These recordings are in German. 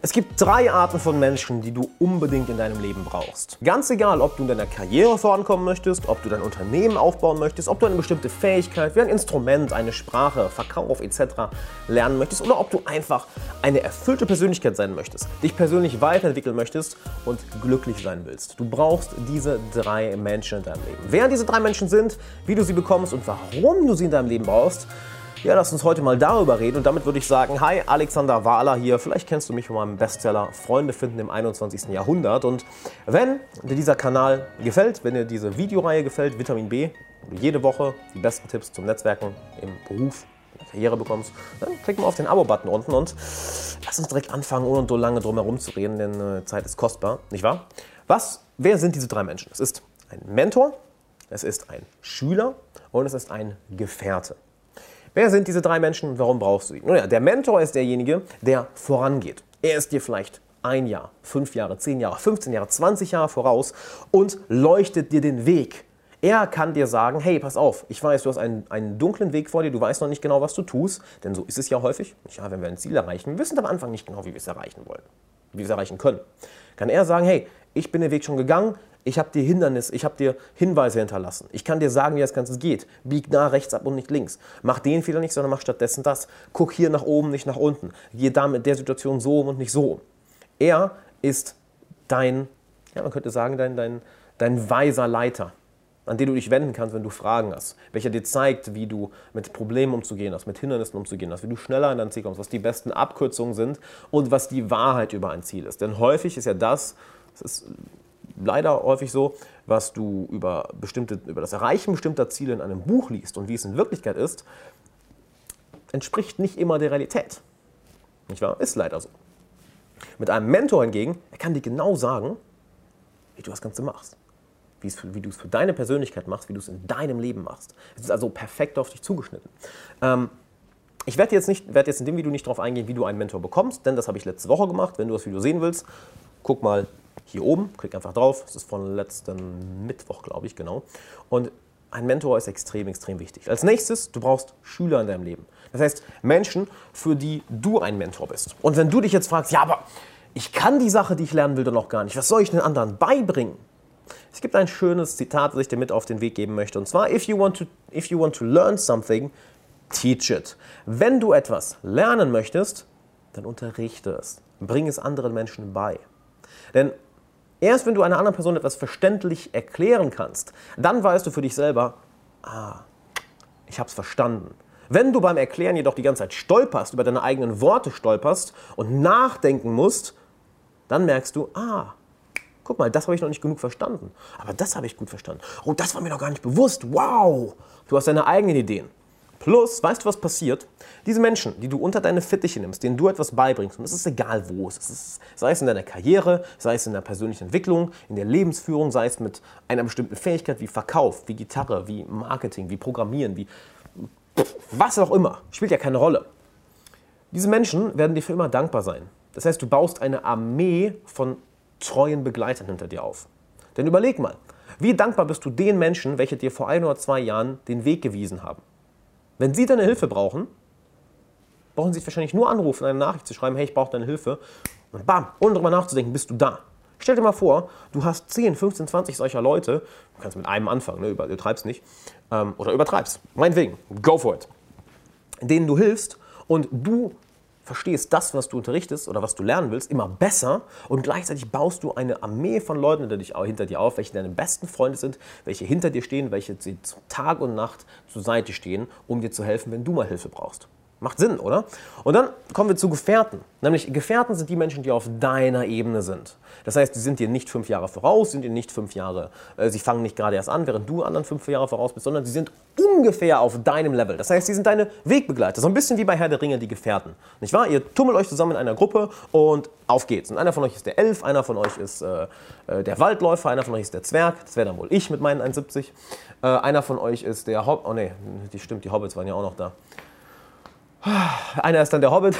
Es gibt drei Arten von Menschen, die du unbedingt in deinem Leben brauchst. Ganz egal, ob du in deiner Karriere vorankommen möchtest, ob du dein Unternehmen aufbauen möchtest, ob du eine bestimmte Fähigkeit wie ein Instrument, eine Sprache, Verkauf etc. lernen möchtest oder ob du einfach eine erfüllte Persönlichkeit sein möchtest, dich persönlich weiterentwickeln möchtest und glücklich sein willst. Du brauchst diese drei Menschen in deinem Leben. Wer diese drei Menschen sind, wie du sie bekommst und warum du sie in deinem Leben brauchst, ja, lass uns heute mal darüber reden und damit würde ich sagen, hi, Alexander Wahler hier. Vielleicht kennst du mich von meinem Bestseller Freunde finden im 21. Jahrhundert und wenn dir dieser Kanal gefällt, wenn dir diese Videoreihe gefällt, Vitamin B, wo du jede Woche die besten Tipps zum Netzwerken im Beruf, in der Karriere bekommst, dann klick mal auf den Abo-Button unten und lass uns direkt anfangen, ohne so lange drum herum zu reden, denn äh, Zeit ist kostbar, nicht wahr? Was, wer sind diese drei Menschen? Es ist ein Mentor, es ist ein Schüler und es ist ein Gefährte. Wer sind diese drei Menschen und warum brauchst du sie? Nun ja, der Mentor ist derjenige, der vorangeht. Er ist dir vielleicht ein Jahr, fünf Jahre, zehn Jahre, 15 Jahre, 20 Jahre voraus und leuchtet dir den Weg. Er kann dir sagen, hey, pass auf, ich weiß, du hast einen, einen dunklen Weg vor dir, du weißt noch nicht genau, was du tust, denn so ist es ja häufig. Ja, wenn wir ein Ziel erreichen, wir wissen am Anfang nicht genau, wie wir es erreichen wollen, wie wir es erreichen können. Kann er sagen, hey, ich bin den Weg schon gegangen, ich habe dir Hindernis, ich habe dir Hinweise hinterlassen. Ich kann dir sagen, wie das Ganze geht. Bieg da rechts ab und nicht links. Mach den Fehler nicht, sondern mach stattdessen das. Guck hier nach oben, nicht nach unten. Geh da mit der Situation so um und nicht so um. Er ist dein, ja, man könnte sagen, dein, dein, dein weiser Leiter, an den du dich wenden kannst, wenn du Fragen hast. Welcher dir zeigt, wie du mit Problemen umzugehen hast, mit Hindernissen umzugehen hast, wie du schneller in dein Ziel kommst, was die besten Abkürzungen sind und was die Wahrheit über ein Ziel ist. Denn häufig ist ja das, das ist leider häufig so, was du über, bestimmte, über das Erreichen bestimmter Ziele in einem Buch liest und wie es in Wirklichkeit ist, entspricht nicht immer der Realität. Nicht wahr? Ist leider so. Mit einem Mentor hingegen, er kann dir genau sagen, wie du das Ganze machst. Wie du es für deine Persönlichkeit machst, wie du es in deinem Leben machst. Es ist also perfekt auf dich zugeschnitten. Ähm, ich werde jetzt, werde jetzt in dem Video nicht darauf eingehen, wie du einen Mentor bekommst, denn das habe ich letzte Woche gemacht. Wenn du das Video sehen willst, guck mal hier oben, klick einfach drauf. Das ist von letzten Mittwoch, glaube ich, genau. Und ein Mentor ist extrem, extrem wichtig. Als nächstes, du brauchst Schüler in deinem Leben. Das heißt, Menschen, für die du ein Mentor bist. Und wenn du dich jetzt fragst, ja, aber ich kann die Sache, die ich lernen will, doch noch gar nicht. Was soll ich den anderen beibringen? Es gibt ein schönes Zitat, das ich dir mit auf den Weg geben möchte. Und zwar, if you want to, if you want to learn something, teach it. Wenn du etwas lernen möchtest, dann unterrichte es. Bring es anderen Menschen bei. Denn Erst wenn du einer anderen Person etwas verständlich erklären kannst, dann weißt du für dich selber, ah, ich habe es verstanden. Wenn du beim Erklären jedoch die ganze Zeit stolperst, über deine eigenen Worte stolperst und nachdenken musst, dann merkst du, ah, guck mal, das habe ich noch nicht genug verstanden. Aber das habe ich gut verstanden. Oh, das war mir noch gar nicht bewusst. Wow, du hast deine eigenen Ideen. Plus, weißt du, was passiert? Diese Menschen, die du unter deine Fittiche nimmst, denen du etwas beibringst, und es ist egal wo, es ist, sei es in deiner Karriere, sei es in der persönlichen Entwicklung, in der Lebensführung, sei es mit einer bestimmten Fähigkeit wie Verkauf, wie Gitarre, wie Marketing, wie Programmieren, wie was auch immer, spielt ja keine Rolle. Diese Menschen werden dir für immer dankbar sein. Das heißt, du baust eine Armee von treuen Begleitern hinter dir auf. Denn überleg mal, wie dankbar bist du den Menschen, welche dir vor ein oder zwei Jahren den Weg gewiesen haben? Wenn Sie deine Hilfe brauchen, brauchen Sie wahrscheinlich nur anrufen, eine Nachricht zu schreiben, hey, ich brauche deine Hilfe. Und bam, ohne darüber nachzudenken, bist du da. Stell dir mal vor, du hast 10, 15, 20 solcher Leute, du kannst mit einem anfangen, ne, übertreibst nicht, ähm, oder übertreibst, meinetwegen, go for it, denen du hilfst und du verstehst das, was du unterrichtest oder was du lernen willst, immer besser und gleichzeitig baust du eine Armee von Leuten hinter, dich, hinter dir auf, welche deine besten Freunde sind, welche hinter dir stehen, welche Tag und Nacht zur Seite stehen, um dir zu helfen, wenn du mal Hilfe brauchst. Macht Sinn, oder? Und dann kommen wir zu Gefährten. Nämlich Gefährten sind die Menschen, die auf deiner Ebene sind. Das heißt, sie sind dir nicht fünf Jahre voraus, sind dir nicht fünf Jahre, äh, sie fangen nicht gerade erst an, während du anderen fünf Jahre voraus bist, sondern sie sind ungefähr auf deinem Level. Das heißt, sie sind deine Wegbegleiter. So ein bisschen wie bei Herr der Ringe, die Gefährten. Nicht wahr? Ihr tummelt euch zusammen in einer Gruppe und auf geht's. Und einer von euch ist der Elf, einer von euch ist äh, äh der Waldläufer, einer von euch ist der Zwerg. Das wäre dann wohl ich mit meinen 1,70. Äh, einer von euch ist der Hobbit. Oh ne, die stimmt, die Hobbits waren ja auch noch da. Einer ist dann der Hobbit.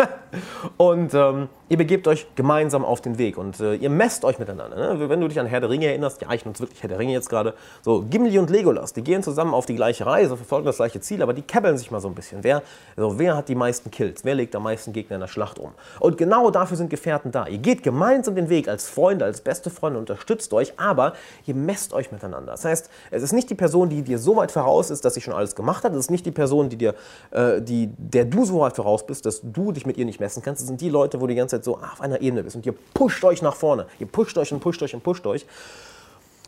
und ähm, ihr begebt euch gemeinsam auf den Weg und äh, ihr messt euch miteinander. Ne? Wenn du dich an Herr der Ringe erinnerst, ja, ich nutze wirklich Herr der Ringe jetzt gerade, so Gimli und Legolas, die gehen zusammen auf die gleiche Reise, verfolgen das gleiche Ziel, aber die kebbeln sich mal so ein bisschen. Wer, also, wer hat die meisten Kills? Wer legt am meisten Gegner in der Schlacht um? Und genau dafür sind Gefährten da. Ihr geht gemeinsam den Weg als Freunde, als beste Freunde, unterstützt euch, aber ihr messt euch miteinander. Das heißt, es ist nicht die Person, die dir so weit voraus ist, dass sie schon alles gemacht hat. Es ist nicht die Person, die dir, äh, die, der du so weit voraus bist, dass du dich mit ihr nicht messen kannst. Es sind die Leute, wo die ganze Zeit so auf einer Ebene bist und ihr pusht euch nach vorne. Ihr pusht euch und pusht euch und pusht euch.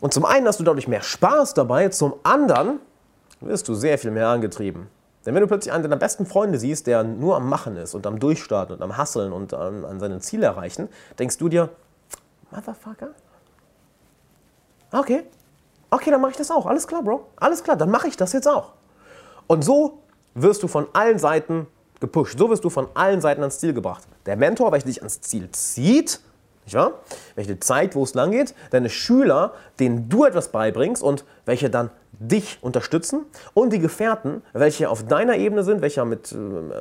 Und zum einen hast du dadurch mehr Spaß dabei, zum anderen wirst du sehr viel mehr angetrieben. Denn wenn du plötzlich einen deiner besten Freunde siehst, der nur am Machen ist und am Durchstarten und am Hasseln und an, an seine Ziele erreichen, denkst du dir, Motherfucker? Okay, okay, dann mache ich das auch. Alles klar, Bro. Alles klar, dann mache ich das jetzt auch. Und so wirst du von allen Seiten gepusht. So wirst du von allen Seiten ans Ziel gebracht. Der Mentor, welcher dich ans Ziel zieht, nicht wahr? Welche dir zeigt, wo es lang geht. Deine Schüler, denen du etwas beibringst und welche dann dich unterstützen. Und die Gefährten, welche auf deiner Ebene sind, welche mit, äh,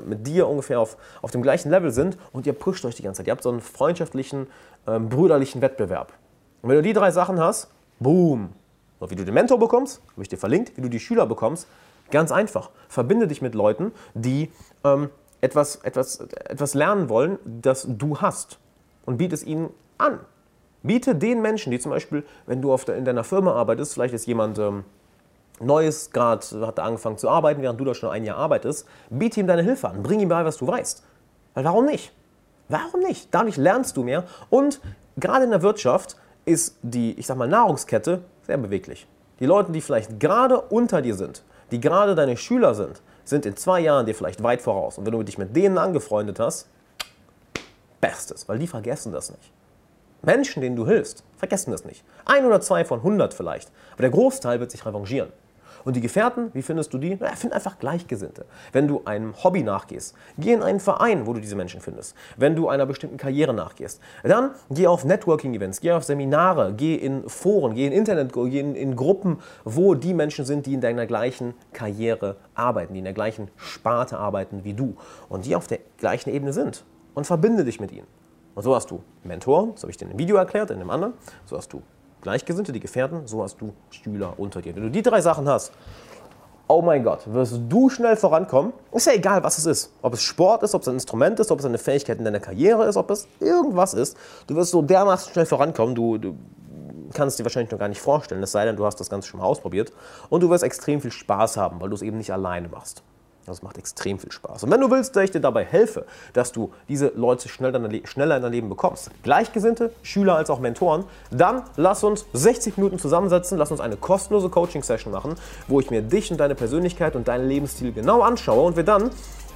mit dir ungefähr auf, auf dem gleichen Level sind. Und ihr pusht euch die ganze Zeit. Ihr habt so einen freundschaftlichen, ähm, brüderlichen Wettbewerb. Und wenn du die drei Sachen hast, boom. Und wie du den Mentor bekommst, habe ich dir verlinkt, wie du die Schüler bekommst, Ganz einfach. Verbinde dich mit Leuten, die ähm, etwas, etwas, etwas lernen wollen, das du hast. Und biete es ihnen an. Biete den Menschen, die zum Beispiel, wenn du der, in deiner Firma arbeitest, vielleicht ist jemand ähm, Neues, gerade hat er angefangen zu arbeiten, während du da schon ein Jahr arbeitest, biete ihm deine Hilfe an. Bring ihm bei, was du weißt. Weil warum nicht? Warum nicht? Dadurch lernst du mehr. Und gerade in der Wirtschaft ist die, ich sag mal, Nahrungskette sehr beweglich. Die Leute, die vielleicht gerade unter dir sind, die gerade deine Schüler sind, sind in zwei Jahren dir vielleicht weit voraus. Und wenn du dich mit denen angefreundet hast, Bestes, weil die vergessen das nicht. Menschen, denen du hilfst, vergessen das nicht. Ein oder zwei von 100 vielleicht. Aber der Großteil wird sich revanchieren. Und die Gefährten, wie findest du die? Na, find einfach Gleichgesinnte. Wenn du einem Hobby nachgehst, geh in einen Verein, wo du diese Menschen findest. Wenn du einer bestimmten Karriere nachgehst, dann geh auf Networking-Events, geh auf Seminare, geh in Foren, geh in Internet, geh in, in Gruppen, wo die Menschen sind, die in deiner gleichen Karriere arbeiten, die in der gleichen Sparte arbeiten wie du und die auf der gleichen Ebene sind. Und verbinde dich mit ihnen. Und so hast du Mentor, das habe ich dir in einem Video erklärt, in dem anderen. So hast du Gleichgesinnte, die Gefährten, so hast du Schüler unter dir. Wenn du die drei Sachen hast, oh mein Gott, wirst du schnell vorankommen. Ist ja egal, was es ist. Ob es Sport ist, ob es ein Instrument ist, ob es eine Fähigkeit in deiner Karriere ist, ob es irgendwas ist. Du wirst so dermaßen schnell vorankommen, du, du kannst dir wahrscheinlich noch gar nicht vorstellen, es sei denn, du hast das Ganze schon mal ausprobiert. Und du wirst extrem viel Spaß haben, weil du es eben nicht alleine machst. Das macht extrem viel Spaß. Und wenn du willst, dass ich dir dabei helfe, dass du diese Leute schneller in dein Leben bekommst, Gleichgesinnte, Schüler als auch Mentoren, dann lass uns 60 Minuten zusammensetzen, lass uns eine kostenlose Coaching-Session machen, wo ich mir dich und deine Persönlichkeit und deinen Lebensstil genau anschaue und wir dann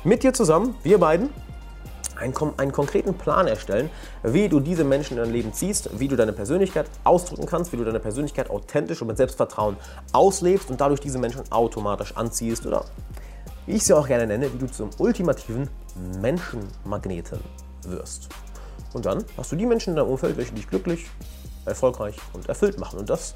mit dir zusammen, wir beiden, einen, einen, konkreten Plan erstellen, wie du diese Menschen in dein Leben ziehst, wie du deine Persönlichkeit ausdrücken kannst, wie du deine Persönlichkeit authentisch und mit Selbstvertrauen auslebst und dadurch diese Menschen automatisch anziehst oder wie ich sie auch gerne nenne, wie du zum ultimativen Menschenmagneten wirst. Und dann hast du die Menschen in deinem Umfeld, welche dich glücklich, erfolgreich und erfüllt machen. Und das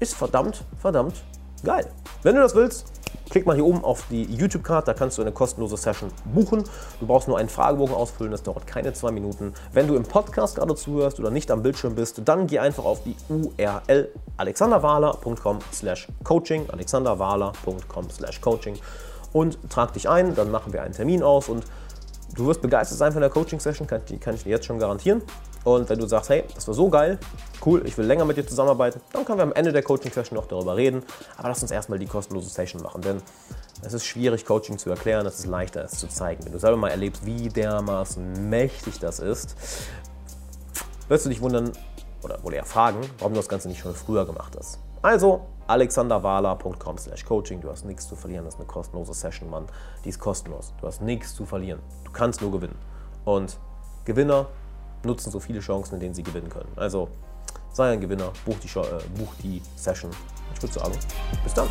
ist verdammt, verdammt geil. Wenn du das willst, klick mal hier oben auf die YouTube-Card, da kannst du eine kostenlose Session buchen. Du brauchst nur einen Fragebogen ausfüllen, das dauert keine zwei Minuten. Wenn du im Podcast gerade zuhörst oder nicht am Bildschirm bist, dann geh einfach auf die URL alexanderwahler.com slash coaching, alexanderwahler.com slash coaching und trag dich ein, dann machen wir einen Termin aus und du wirst begeistert sein von der Coaching-Session, kann, kann ich dir jetzt schon garantieren. Und wenn du sagst, hey, das war so geil, cool, ich will länger mit dir zusammenarbeiten, dann können wir am Ende der Coaching-Session noch darüber reden. Aber lass uns erstmal die kostenlose Session machen, denn es ist schwierig, Coaching zu erklären, es ist leichter, es zu zeigen. Wenn du selber mal erlebst, wie dermaßen mächtig das ist, wirst du dich wundern oder wohl eher fragen, warum du das Ganze nicht schon früher gemacht hast. Also alexanderwala.com slash coaching. Du hast nichts zu verlieren. Das ist eine kostenlose Session, Mann. Die ist kostenlos. Du hast nichts zu verlieren. Du kannst nur gewinnen. Und Gewinner nutzen so viele Chancen, in denen sie gewinnen können. Also sei ein Gewinner, buch die, äh, buch die Session. Ich würde sagen, bis dann.